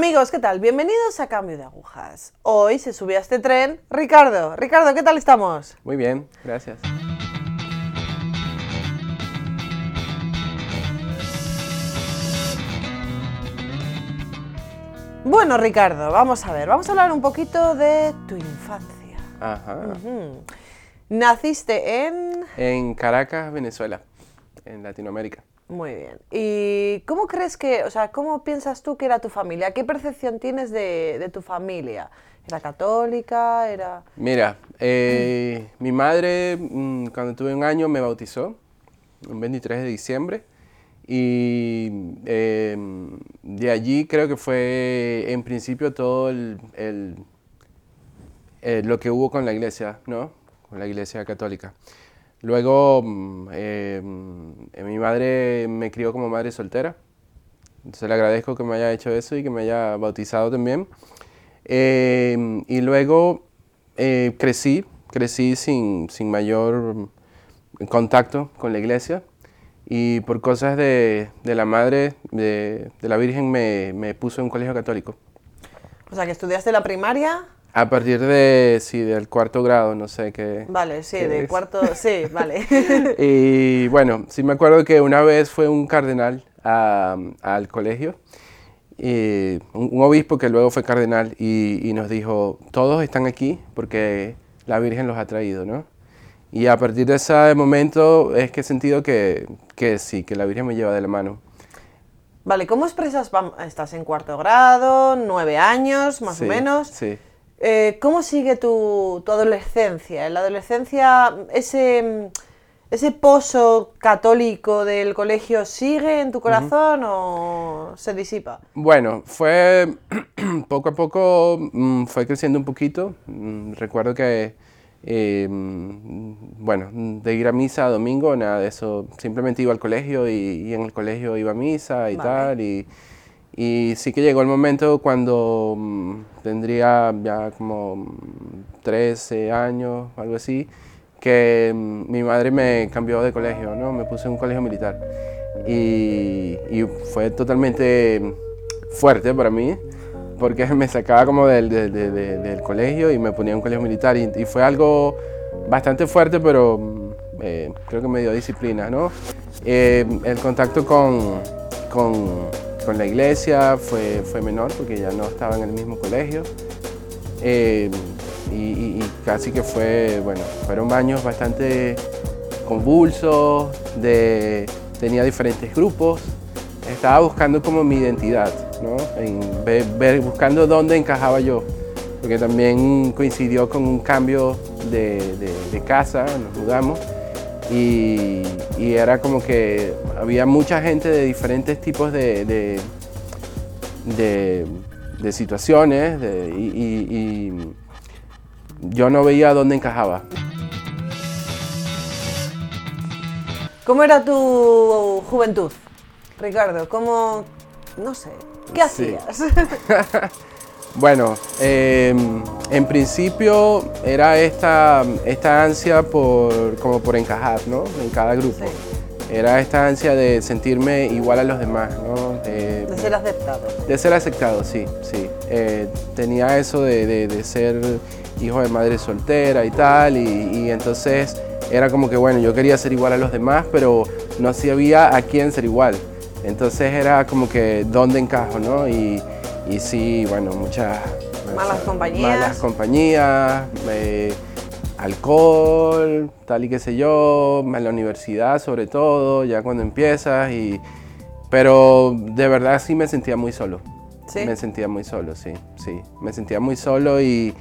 Amigos, ¿qué tal? Bienvenidos a Cambio de Agujas. Hoy se subió a este tren Ricardo. Ricardo, ¿qué tal estamos? Muy bien, gracias. Bueno, Ricardo, vamos a ver, vamos a hablar un poquito de tu infancia. Ajá. Naciste en... En Caracas, Venezuela, en Latinoamérica. Muy bien. ¿Y cómo crees que, o sea, cómo piensas tú que era tu familia? ¿Qué percepción tienes de, de tu familia? ¿Era católica? ¿Era...? Mira, eh, mi madre mm, cuando tuve un año me bautizó, un 23 de diciembre, y eh, de allí creo que fue en principio todo el, el- eh, lo que hubo con la iglesia, ¿no? Con la iglesia católica. Luego, mm, eh, mm, mi madre me crió como madre soltera. Entonces le agradezco que me haya hecho eso y que me haya bautizado también. Eh, y luego eh, crecí, crecí sin, sin mayor contacto con la iglesia. Y por cosas de, de la madre, de, de la Virgen, me, me puso en un colegio católico. O sea, que estudiaste la primaria... A partir de, sí, del cuarto grado, no sé qué. Vale, sí, ¿Qué de es? cuarto... Sí, vale. Y bueno, sí me acuerdo que una vez fue un cardenal a- al colegio, y un, un obispo que luego fue cardenal, y, y nos dijo, todos están aquí porque la Virgen los ha traído, ¿no? Y a partir de ese momento es que he sentido que, que sí, que la Virgen me lleva de la mano. Vale, ¿cómo expresas? Estás en cuarto grado, nueve años, más Sí, o menos. Sí. Eh, ¿Cómo sigue tu, tu adolescencia? En la adolescencia, ese, ese pozo católico del colegio sigue en tu corazón o se disipa? Bueno, fue poco a poco, mm, fue creciendo un poquito. Mm, Recuerdo que, eh, mm, bueno, de ir a misa domingo, nada de eso. Simplemente iba al colegio y, y en el colegio iba a misa y Vale. tal. Y, y sí que llegó el momento cuando mm, tendría ya como mm, 13 años, algo así, que mm, mi madre me cambió de colegio, ¿no? Me puse en un colegio militar. Y, y fue totalmente fuerte para mí, porque me sacaba como del, del- del- colegio y me ponía en un colegio militar. Y, fue algo bastante fuerte, pero mm, eh, creo que me dio disciplina, ¿no? Eh, el contacto con, con, con la iglesia fue, fue menor, porque ya no estaba en el mismo colegio. Eh, y, casi que fue, bueno, fueron años bastante convulsos, de, tenía diferentes grupos, estaba buscando como mi identidad, ¿no? En ver, buscando dónde encajaba yo, porque también coincidió con un cambio de casa, nos mudamos, y, y era como que había mucha gente de diferentes tipos de, de, de- de situaciones, de- y, y- y yo no veía dónde encajaba. ¿Cómo era tu juventud, Ricardo? ¿Cómo, no sé, qué Sí. Bueno, eh, en principio era esta, esta ansia por, como por encajar, ¿no? En cada grupo. Sí. Era esta ansia de sentirme igual a los demás, ¿no? Eh, de ser aceptado. de ser aceptado, sí, sí. Eh, tenía eso de, de- de ser hijo de madre soltera y tal, y, y entonces era como que, bueno, yo quería ser igual a los demás, pero no sabía a quién ser igual. Entonces era como que, ¿dónde encajo, no? Y, y sí, bueno, muchas... Malas compañías. Malas compañías, eh, alcohol, tal y qué sé yo, en la universidad sobre todo, ya cuando empiezas, y, pero de verdad sí me sentía muy solo. ¿Sí? Me sentía muy solo, sí, sí. Me sentía muy solo y,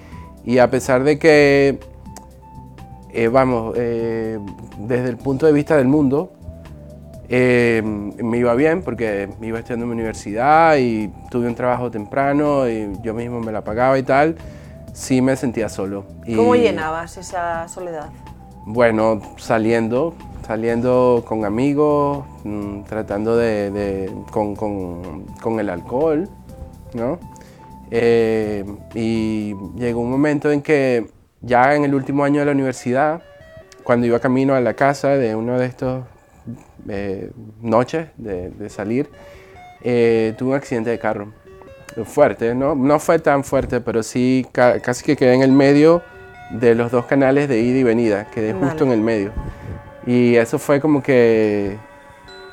y a pesar de que, eh, vamos, eh, desde el punto de vista del mundo, eh, me iba bien porque iba estudiando en mi universidad y tuve un trabajo temprano y yo mismo me la pagaba y tal, sí me sentía solo. Y, ¿Cómo llenabas esa soledad? Bueno, saliendo, saliendo con amigos, mm, tratando de, de- con, con- con el alcohol, ¿no? Eh, y llegó un momento en que ya en el último año de la universidad, cuando iba camino a la casa de uno de estos eh, noches de, de salir, eh, tuve un accidente de carro. fuerte, ¿no? No fue tan fuerte, pero sí casi que quedé en el medio de los dos canales de ida y venida, quedé justo en el medio. Y eso fue como que,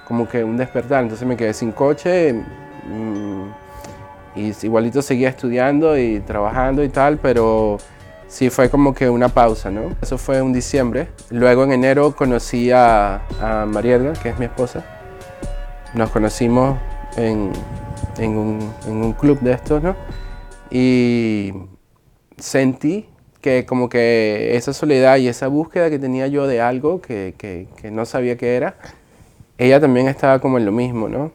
como que un despertar, entonces me quedé sin coche mm, y igualito seguía estudiando y trabajando y tal, pero sí fue como que una pausa, ¿no? Eso fue en diciembre. Luego en enero conocí a, a que es mi esposa. Nos conocimos en, en, un, en un club de estos, ¿no? Y sentí que como que esa soledad y esa búsqueda que tenía yo de algo que, que, que, no sabía qué era, ella también estaba como en lo mismo, ¿no?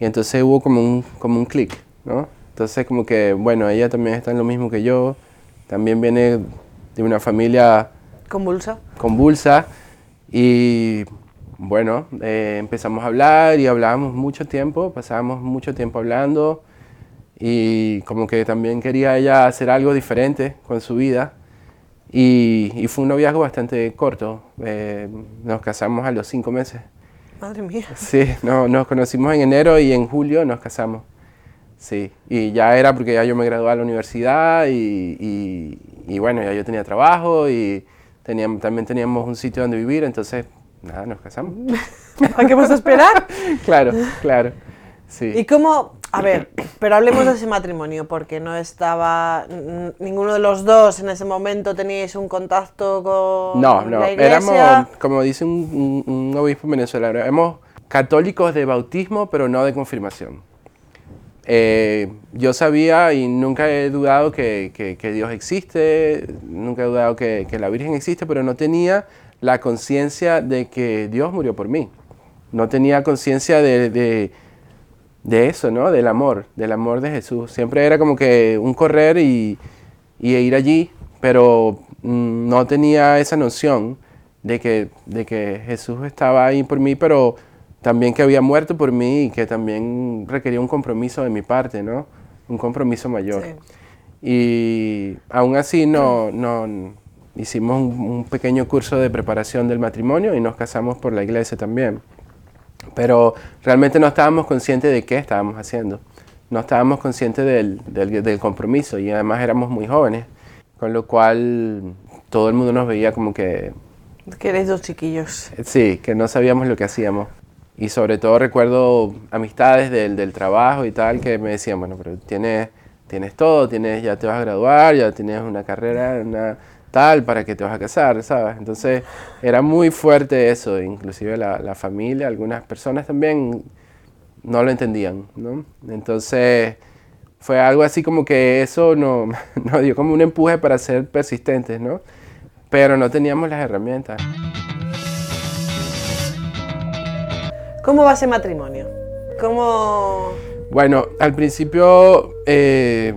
Y entonces hubo como un, como un clic, ¿no? Entonces como que, bueno, ella también está en lo mismo que yo, también viene de una familia... Convulsa. Convulsa. Y bueno, eh, empezamos a hablar y hablábamos mucho tiempo, pasábamos mucho tiempo hablando y como que también quería ella hacer algo diferente con su vida y, fue un noviazgo bastante corto. Eh, nos casamos a los cinco meses. Madre mía. Sí, no, nos conocimos en enero y en julio nos casamos. Sí, y ya era porque ya yo me gradué a la universidad y, y, bueno, ya yo tenía trabajo y teníamos, también teníamos un sitio donde vivir, entonces nada, nos casamos. ¿A qué vas a esperar? claro, claro. Sí. ¿Y cómo, a ver, pero hablemos de ese matrimonio, porque no estaba, ninguno de los dos en ese momento teníais un contacto con no, no, la iglesia. éramos, como dice un, obispo venezolano, éramos católicos de bautismo, pero no de confirmación. Eh, yo sabía y nunca he dudado que, que, Dios existe, nunca he dudado que, que la Virgen existe, pero no tenía la conciencia de que Dios murió por mí. No tenía conciencia de de eso, ¿no? Del amor, del amor de Jesús. Siempre era como que un correr y, ir allí, pero mm, no tenía esa noción de que, de que Jesús estaba ahí por mí, pero también que había muerto por mí y que también requería un compromiso de mi parte, ¿no? Un compromiso mayor. Y aún así no, no hicimos un pequeño curso de preparación del matrimonio y nos casamos por la iglesia también pero realmente no estábamos conscientes de qué estábamos haciendo. No estábamos conscientes del, del, compromiso y además éramos muy jóvenes, con lo cual todo el mundo nos veía como que... Que eres dos chiquillos. Sí, que no sabíamos lo que hacíamos. Y sobre todo recuerdo amistades del, del trabajo y tal que me decían, bueno, pero tienes, tienes todo, tienes, ya te vas a graduar, ya tienes una carrera, una tal para que te vas a casar, ¿sabes? Entonces era muy fuerte eso, inclusive la, la familia, algunas personas también no lo entendían, ¿no? Entonces fue algo así como que eso no, nos dio como un empuje para ser persistentes, ¿no? Pero no teníamos las herramientas. ¿Cómo va ese matrimonio? ¿Cómo...? Bueno, al principio... Eh,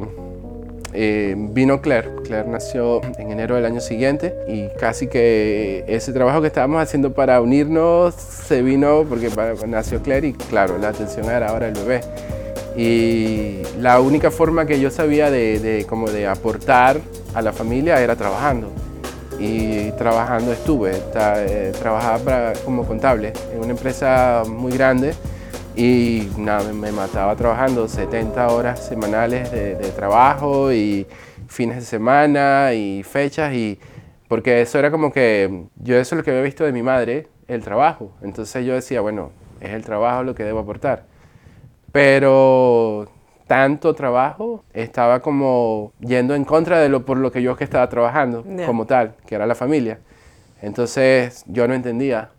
eh, vino Claire. Claire nació en enero del año siguiente y casi que ese trabajo que estábamos haciendo para unirnos se vino porque nació Claire y claro, la atención era ahora el bebé. Y la única forma que yo sabía de, como de aportar a la familia era trabajando. Y trabajando estuve, eh, trabajaba como contable en una empresa muy grande y nada, me mataba trabajando 70 horas semanales de, trabajo y fines de semana y fechas y porque eso era como que yo eso es lo que había visto de mi madre, el trabajo. Entonces yo decía, bueno, es el trabajo lo que debo aportar. Pero tanto trabajo estaba como yendo en contra de lo por lo que yo que estaba trabajando como tal, que era la familia. Entonces yo no entendía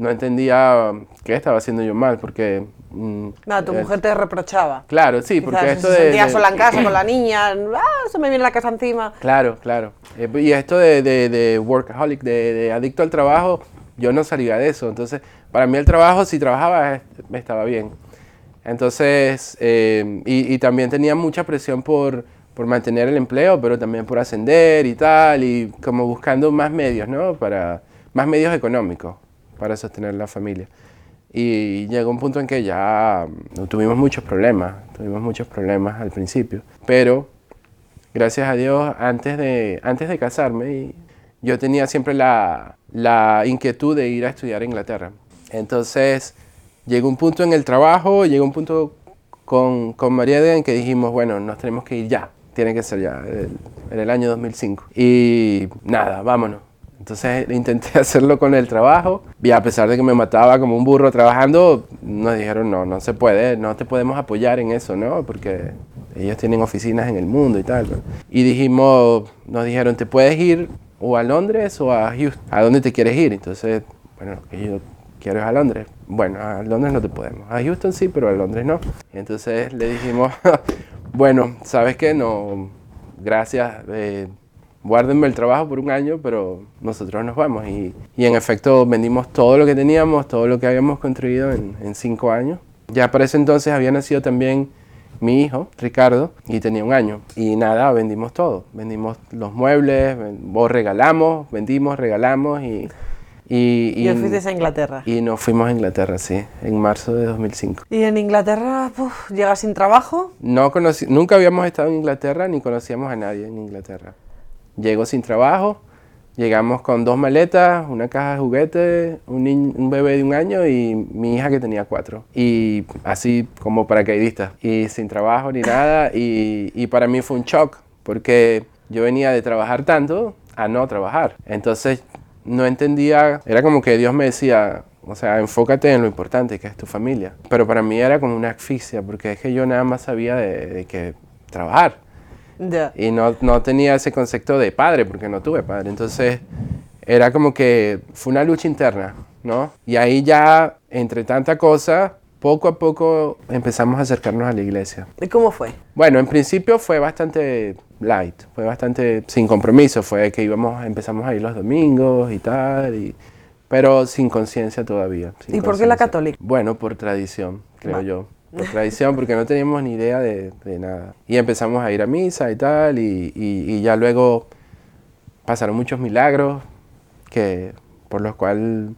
no entendía qué estaba haciendo yo mal, porque... Mm, Nada, tu mujer te reprochaba. Claro, sí, porque esto de... Se sola en casa con la niña, ah, se me viene la casa encima. Claro, claro. Eh, y esto de, de, workaholic, de, adicto al trabajo, yo no salía de eso. Entonces, para mí el trabajo, si trabajaba, estaba bien. Entonces, eh, y, y, también tenía mucha presión por, por mantener el empleo, pero también por ascender y tal, y como buscando más medios, ¿no? Para, más medios económicos para sostener la familia. Y llegó un punto en que ya mm, tuvimos muchos problemas, tuvimos muchos problemas al principio, pero gracias a Dios, antes de, antes de casarme, yo tenía siempre la, la inquietud de ir a estudiar a Inglaterra. Entonces, llegó un punto en el trabajo, llegó un punto con, con María Edgar en que dijimos, bueno, nos tenemos que ir ya, tiene que ser ya, el- en el año 2005. Y nada, vámonos. Entonces intenté hacerlo con el trabajo y a pesar de que me mataba como un burro trabajando, nos dijeron, no, no se puede, no te podemos apoyar en eso, ¿no? Porque ellos tienen oficinas en el mundo y tal. Y dijimos, nos dijeron, te puedes ir o a Londres o a Houston, ¿a dónde te quieres ir? Entonces, bueno, yo quiero ir a Londres. Bueno, a Londres no te podemos. A Houston sí, pero a Londres no. Y entonces le dijimos, bueno, ¿sabes qué? No, gracias. eh, guárdenme el trabajo por un año, pero nosotros nos vamos. Y, y en efecto vendimos todo lo que teníamos, todo lo que habíamos construido en, en cinco años. Ya para ese entonces había nacido también mi hijo, Ricardo, y tenía un año. Y nada, vendimos todo. Vendimos los muebles, o regalamos, vendimos, regalamos y... Y, Y os fuisteis a Inglaterra. y nos fuimos a Inglaterra, sí, en marzo de 2005. Y en Inglaterra, puf, llegas sin trabajo. No conocí, nunca habíamos estado en Inglaterra ni conocíamos a nadie en Inglaterra. Llego sin trabajo, llegamos con dos maletas, una caja de juguetes, un, un bebé de un año y mi hija que tenía cuatro. Y así como paracaidista. Y sin trabajo ni nada. Y, y para mí fue un shock porque yo venía de trabajar tanto a no trabajar. Entonces no entendía, era como que Dios me decía, o sea, enfócate en lo importante que es tu familia. Pero para mí era como una asfixia porque es que yo nada más sabía de, de que trabajar. Y no, no tenía ese concepto de padre, porque no tuve padre. Entonces, era como que fue una lucha interna, ¿no? Y ahí ya, entre tanta cosa, poco a poco empezamos a acercarnos a la iglesia. ¿Y cómo fue? Bueno, en principio fue bastante light, fue bastante sin compromiso, fue que íbamos, empezamos a ir los domingos y tal, y, pero sin conciencia todavía. sin ¿Y por qué la católica? Bueno, por tradición, creo yo. Por tradición, porque no teníamos ni idea de, de nada. Y empezamos a ir a misa y tal, y, y- y ya luego pasaron muchos milagros que, por los cuales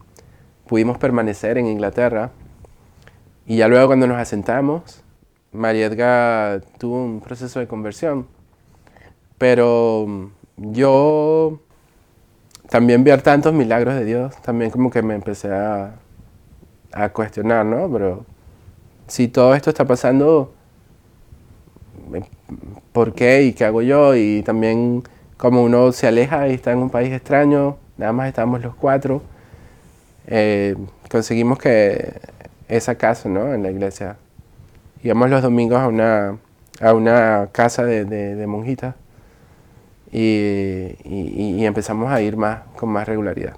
pudimos permanecer en Inglaterra. Y ya luego cuando nos asentamos, María Edgar tuvo un proceso de conversión. Pero yo también ver tantos milagros de Dios, también como que me empecé a, cuestionar, ¿no? Pero si todo esto está pasando, ¿por qué y qué hago yo? Y también como uno se aleja y está en un país extraño, nada más estábamos los cuatro, eh, conseguimos que esa casa, ¿no? En la iglesia. Íbamos los domingos a una, a una casa de, de, de monjitas y, y- y empezamos a ir más, con más regularidad.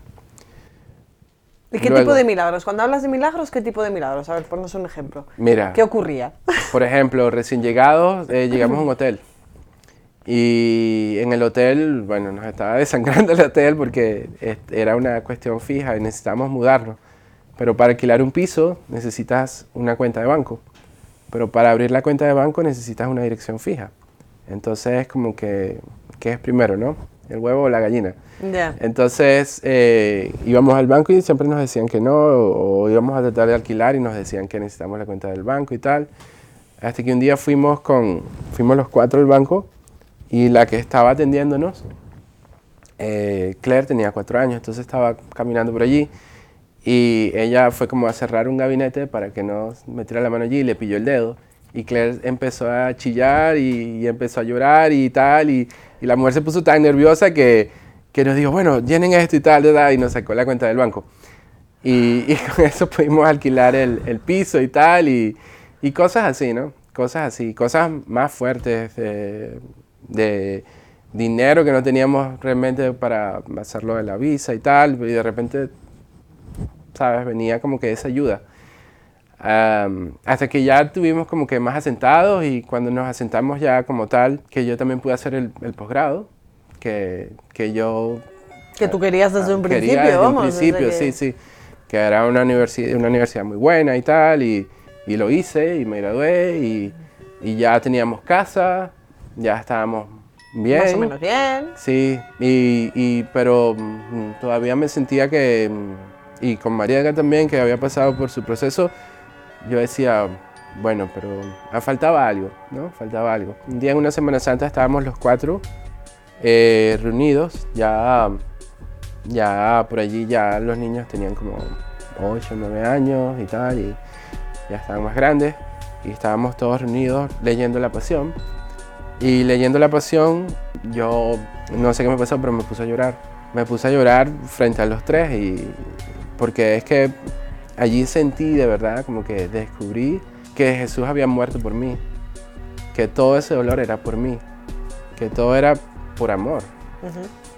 ¿Y qué Luego- tipo de milagros? Cuando hablas de milagros, ¿qué tipo de milagros? A ver, ponnos un ejemplo. Mira, ¿Qué ocurría? por ejemplo, recién llegados, eh, llegamos a un hotel. Y en el hotel, bueno, nos estaba desangrando el hotel porque era una cuestión fija y necesitábamos mudarnos. Pero para alquilar un piso necesitas una cuenta de banco. Pero para abrir la cuenta de banco necesitas una dirección fija. Entonces es como que, ¿qué es primero, no? ¿El huevo o la gallina? Ya. Entonces eh, íbamos al banco y siempre nos decían que no, o, o íbamos a tratar de alquilar y nos decían que necesitamos la cuenta del banco y tal. Hasta que un día fuimos, con, fuimos los cuatro al banco y la que estaba atendiéndonos, eh, Claire tenía cuatro años, entonces estaba caminando por allí y ella fue como a cerrar un gabinete para que no metiera la mano allí y le pilló el dedo. Y Claire empezó a chillar y, y empezó a llorar y tal. Y, y la mujer se puso tan nerviosa que, que nos dijo, bueno, llenen esto y tal, tal, tal", y nos sacó la cuenta del banco. Y, y con eso pudimos alquilar el, el piso y tal. Y, y cosas así, ¿no? Cosas así, cosas más fuertes de, de dinero que no teníamos realmente para hacerlo de la visa y tal. Y de repente ¿sabes? Venía como que esa ayuda. Am, hasta que ya tuvimos como que más asentados y cuando nos asentamos ya como tal, que yo también pude hacer el, el posgrado, que, que yo Que tú querías desde un quería principio, desde vamos. un desde principio, que- sí, sí, que era una, universidad una universidad muy buena y tal, y, y lo hice y me gradué y, y ya teníamos casa, ya estábamos bien. Más o menos bien. Sí, y, y- pero mm, todavía me sentía que, mm, y con María también, que había pasado por su proceso, yo decía, bueno, pero ah, faltaba algo, ¿no? Faltaba algo. Un día en una Semana Santa estábamos los cuatro eh, reunidos, ya, ya por allí ya los niños tenían como 8, 9 años y tal, y ya estaban más grandes. y estábamos todos reunidos leyendo La Pasión. Y leyendo La Pasión, yo no sé qué me pasó, pero me puse a llorar. Me puse a llorar frente a los tres y porque es que allí sentí de verdad como que descubrí que Jesús había muerto por mí, que todo ese dolor era por mí, que todo era por amor.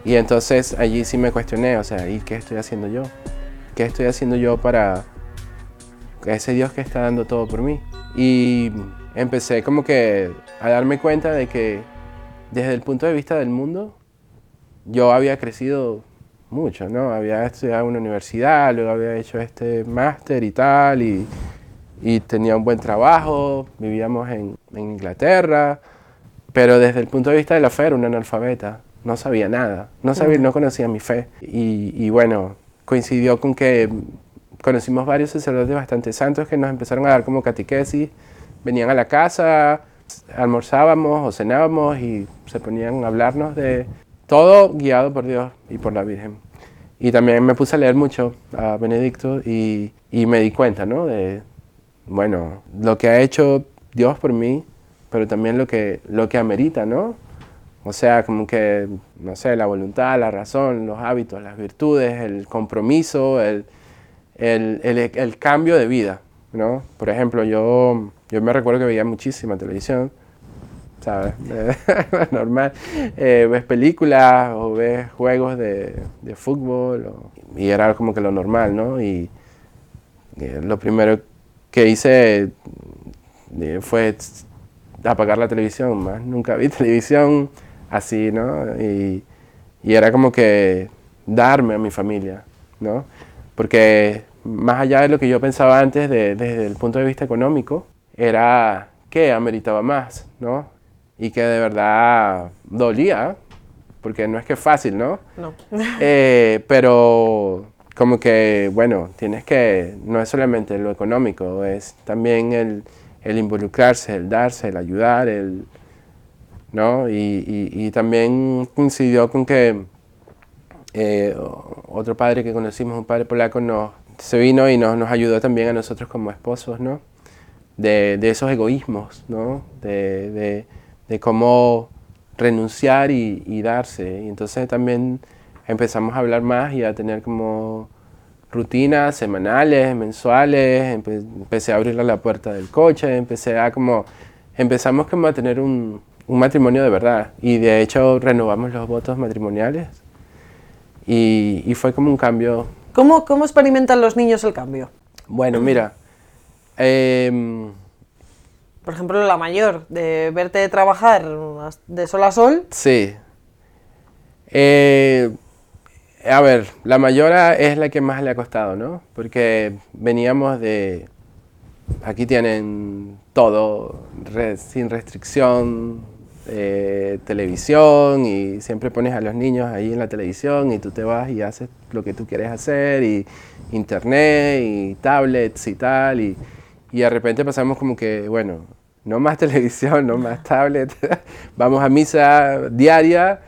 Y entonces allí sí me cuestioné, o sea, ¿y qué estoy haciendo yo? ¿Qué estoy haciendo yo para ese Dios que está dando todo por mí? Y empecé como que a darme cuenta de que desde el punto de vista del mundo, yo había crecido mucho, ¿no? Había estudiado en una universidad, luego había hecho este máster y tal, y, y, tenía un buen trabajo, vivíamos en, en, Inglaterra, pero desde el punto de vista de la fe era un analfabeta, no sabía nada, no, sabía, no conocía mi fe. Y, y bueno, coincidió con que conocimos varios sacerdotes bastante santos que nos empezaron a dar como catequesis, venían a la casa, almorzábamos o cenábamos y se ponían a hablarnos de todo guiado por Dios y por la Virgen. Y también me puse a leer mucho a Benedicto y, y me di cuenta, ¿no? De, bueno, lo que ha hecho Dios por mí, pero también lo que, lo que amerita, ¿no? O sea, como que, no sé, la voluntad, la razón, los hábitos, las virtudes, el compromiso, el, el, el, el cambio de vida, ¿no? Por ejemplo, yo yo me recuerdo que veía muchísima televisión, ¿sabes? Normal. Eh, ves películas o ves juegos de, fútbol y era como que lo normal, ¿no? Y, lo primero que hice eh, fue apagar la televisión, más nunca vi televisión así, ¿no? Y, y era como que darme a mi familia, ¿no? Porque más allá de lo que yo pensaba antes de, desde el punto de vista económico, era que ameritaba más, ¿no? Y que de verdad dolía, porque no es que es fácil, ¿no? No. Eh, pero como que, bueno, tienes que, no es solamente lo económico, es también el, el involucrarse, el darse, el ayudar, el, ¿no? Y, y, también coincidió con que eh, otro padre que conocimos, un padre polaco, nos, se vino y nos, nos ayudó también a nosotros como esposos, ¿no? de, de esos egoísmos, ¿no? de, de, de cómo renunciar y, y, darse. Y entonces también empezamos a hablar más y a tener como rutinas semanales, mensuales, empecé a abrirle la puerta del coche, empecé a como, empezamos como a tener un, un matrimonio de verdad y de hecho renovamos los votos matrimoniales y, y fue como un cambio. ¿Cómo, ¿Cómo experimentan los niños el cambio? Bueno, mira, eh, Por ejemplo, la mayor, de verte trabajar de sol a sol. Sí. Eh, a ver, la mayora es la que más le ha costado, ¿no? Porque veníamos de... Aquí tienen todo sin restricción, televisión y siempre pones a los niños ahí en la televisión y tú te vas y haces lo que tú quieres hacer y internet y tablets y tal y y de repente pasamos como que, bueno, no más televisión, no más tablet, vamos a misa diaria,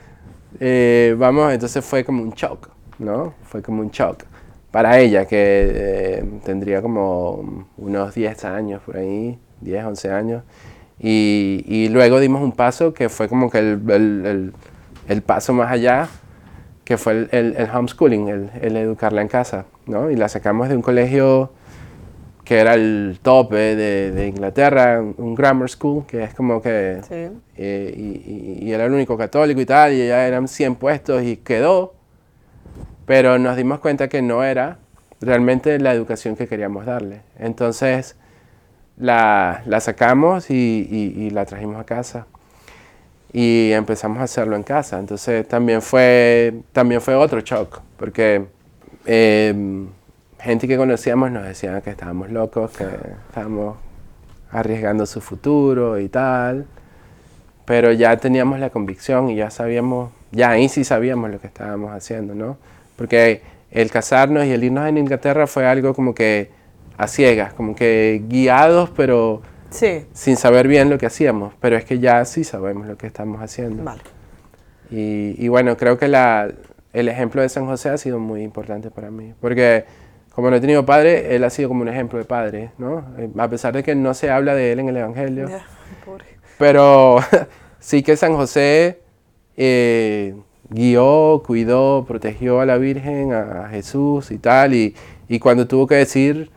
eh, vamos, entonces fue como un shock, ¿no? Fue como un shock para ella, que eh, tendría como unos 10 años por ahí, 10, 11 años. Y, luego dimos un paso que fue como que el, el, paso más allá, que fue el homeschooling, el, educarla en casa, ¿no? Y la sacamos de un colegio que era el tope de, de, Inglaterra, un grammar school, que es como que... Sí. Eh, y, y, era el único católico y tal, y ya eran 100 puestos y quedó, pero nos dimos cuenta que no era realmente la educación que queríamos darle. Entonces la, la sacamos y, y, la trajimos a casa y empezamos a hacerlo en casa. Entonces también fue, también fue otro shock, porque... Eh, gente que conocíamos nos decían que estábamos locos, que estábamos arriesgando su futuro y tal, pero ya teníamos la convicción y ya sabíamos, ya ahí sí sabíamos lo que estábamos haciendo, ¿no? Porque el casarnos y el irnos en Inglaterra fue algo como que a ciegas, como que guiados, pero sí. sin saber bien lo que hacíamos, pero es que ya sí sabemos lo que estamos haciendo. Vale. Y, y bueno, creo que la, el ejemplo de San José ha sido muy importante para mí, porque como no he tenido padre, él ha sido como un ejemplo de padre, ¿no? Eh, A pesar de que no se habla de él en el Evangelio. Pobre. Pero sí que San José eh, guió, cuidó, protegió a la Virgen, a, a Jesús y tal. Y, y cuando tuvo que decir,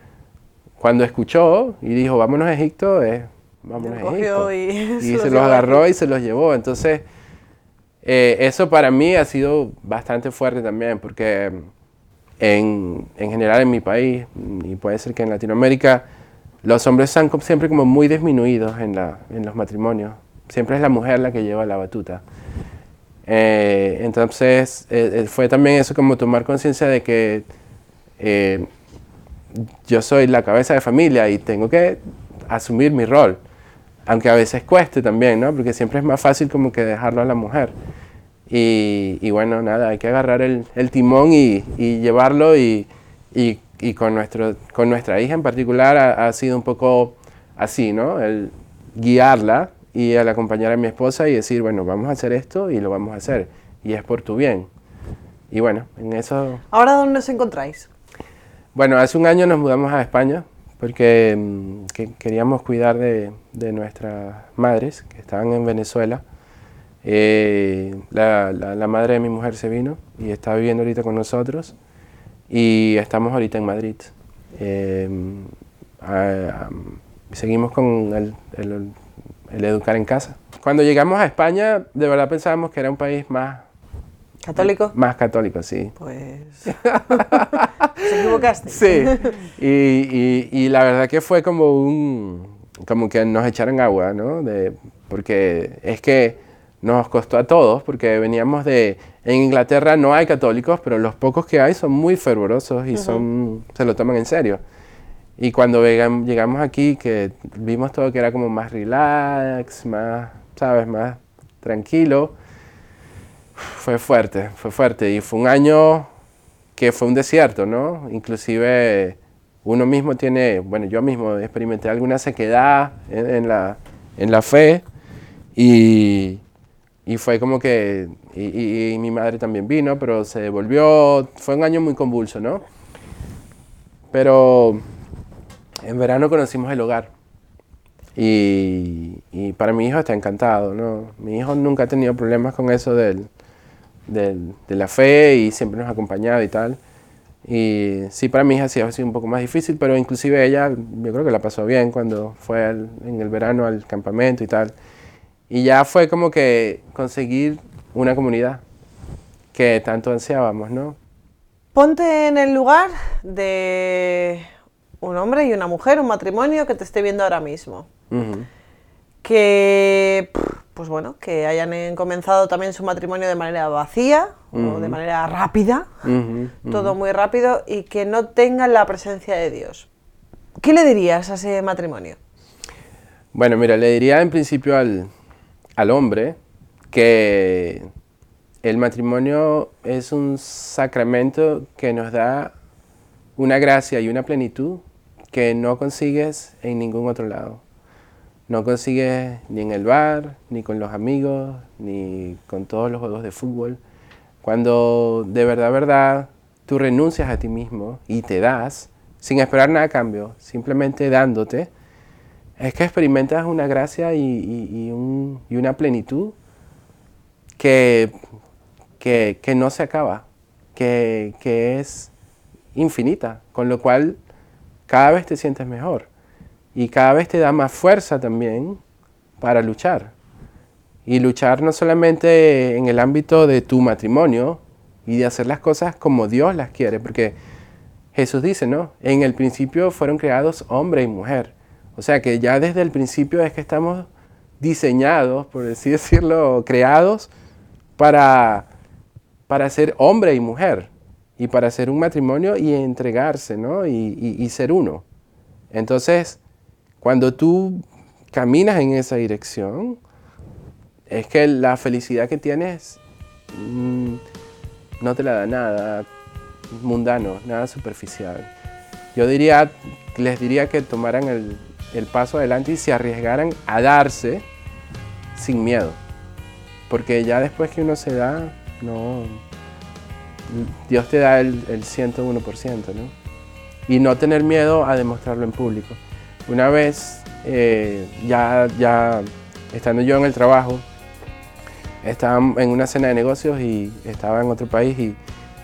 cuando escuchó y dijo, vámonos a Egipto, es, vámonos a Egipto. y se Y los se agarró y se los llevó. Entonces, eh, eso para mí ha sido bastante fuerte también, porque en, en general en mi país, y puede ser que en Latinoamérica, los hombres están siempre como muy disminuidos en, la, en los matrimonios. Siempre es la mujer la que lleva la batuta. Eh, entonces, eh, eh, fue también eso como tomar conciencia de que yo soy la cabeza de familia y tengo que asumir mi rol. Aunque a veces cueste también, ¿no? Porque siempre es más fácil como que dejarlo a la mujer. Y, y bueno, nada, hay que agarrar el, el timón y, y llevarlo y, con, nuestro, con nuestra hija en particular ha, ha sido un poco así, ¿no? El guiarla y el acompañar a mi esposa y decir, bueno, vamos a hacer esto y lo vamos a hacer. Y es por tu bien. Y bueno, en eso... ¿Ahora dónde os encontráis? Bueno, hace un año nos mudamos a España porque mm, que- queríamos cuidar de, de nuestras madres que estaban en Venezuela. Eh, la, la- la madre de mi mujer se vino y está viviendo ahorita con nosotros y estamos ahorita en Madrid. Eh, ah, am, seguimos con el, el- el educar en casa. Cuando llegamos a España, de verdad pensábamos que era un país más, ¿Católico? más católico, sí. Pues. ¿Se equivocaste? Sí, y, y- y la verdad que fue como un, como que nos echaron agua, ¿no? De, porque es que nos costó a todos, porque veníamos de, en Inglaterra no hay católicos, pero los pocos que hay son muy fervorosos y son, se lo toman en serio. Y cuando llegamos aquí, que vimos todo que era como más relax, más, ¿sabes? Más tranquilo, fue fuerte, fue fuerte. Y fue un año que fue un desierto, ¿no? Inclusive uno mismo tiene, bueno, yo mismo experimenté alguna sequedad en, en la, en la fe y, y fue como que, y, y- y mi madre también vino, pero se devolvió, fue un año muy convulso, ¿no? Pero en verano conocimos el hogar y, y para mi hijo está encantado, ¿no? Mi hijo nunca ha tenido problemas con eso del, del- de la fe y siempre nos ha acompañado y tal. Y sí, para mi hija sí ha sido un poco más difícil, pero inclusive ella, yo creo que la pasó bien cuando fue al- en el verano al campamento y tal. Y ya fue como que conseguir una comunidad que tanto ansiábamos, ¿no? Ponte en el lugar de un hombre y una mujer, un matrimonio que te esté viendo ahora mismo. Que, pues bueno, que hayan comenzado también su matrimonio de manera vacía o de manera rápida, todo muy rápido, y que no tengan la presencia de Dios. ¿Qué le dirías a ese matrimonio? Bueno, mira, le diría en principio al, al hombre que el matrimonio es un sacramento que nos da una gracia y una plenitud que no consigues en ningún otro lado. No consigues ni en el bar, ni con los amigos, ni con todos los juegos de fútbol. Cuando de verdad, verdad, tú renuncias a ti mismo y te das, sin esperar nada a cambio, simplemente dándote, es que experimentas una gracia y, y- y un- y una plenitud que, que, que no se acaba, que, que es infinita, con lo cual cada vez te sientes mejor y cada vez te da más fuerza también para luchar. Y luchar no solamente en el ámbito de tu matrimonio y de hacer las cosas como Dios las quiere, porque Jesús dice, ¿no? En el principio fueron creados hombre y mujer. O sea que ya desde el principio es que estamos diseñados, por así decirlo, creados para, para ser hombre y mujer y para hacer un matrimonio y entregarse, ¿no? Y, ser uno. Entonces, cuando tú caminas en esa dirección, es que la felicidad que tienes mm, no te la da nada mundano, nada superficial. Yo diría, les diría que tomaran el, el paso adelante y se arriesgaran a darse sin miedo. Porque ya después que uno se da, no. Dios te da el, el 101%, ¿no? y no tener miedo a demostrarlo en público. Una vez, eh, ya, ya estando yo en el trabajo, estaba en una cena de negocios y estaba en otro país y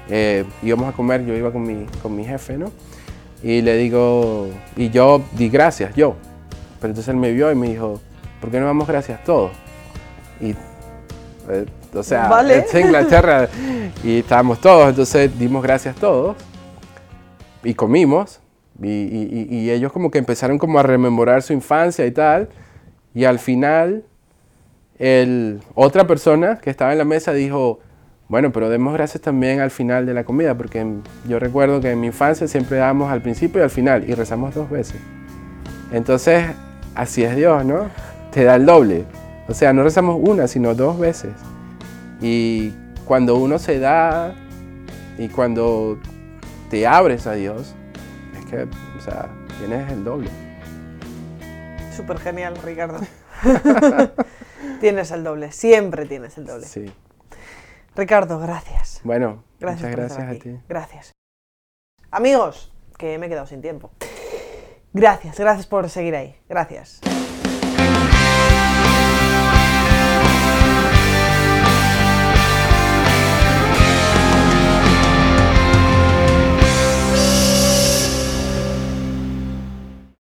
eh, íbamos a comer, yo iba con mi, con mi jefe, ¿no? Y le digo, y yo di gracias, yo. Pero entonces él me vio y me dijo, ¿por qué no damos gracias todos? Y, eh, o sea, Vale. es Inglaterra y estábamos todos, entonces dimos gracias todos y comimos. Y, y- ellos como que empezaron como a rememorar su infancia y tal. Y al final, el, otra persona que estaba en la mesa dijo, bueno, pero demos gracias también al final de la comida, porque yo recuerdo que en mi infancia siempre dábamos al principio y al final, y rezamos dos veces. Entonces, así es Dios, ¿no? Te da el doble. O sea, no rezamos una, sino dos veces. Y cuando uno se da y cuando te abres a Dios, es que, o sea, tienes el doble. Súper genial, Ricardo. tienes el doble, siempre tienes el doble. Sí. Ricardo, gracias. Bueno, Gracias muchas gracias a ti. Gracias. Amigos, que me he quedado sin tiempo. Gracias, gracias por seguir ahí. Gracias.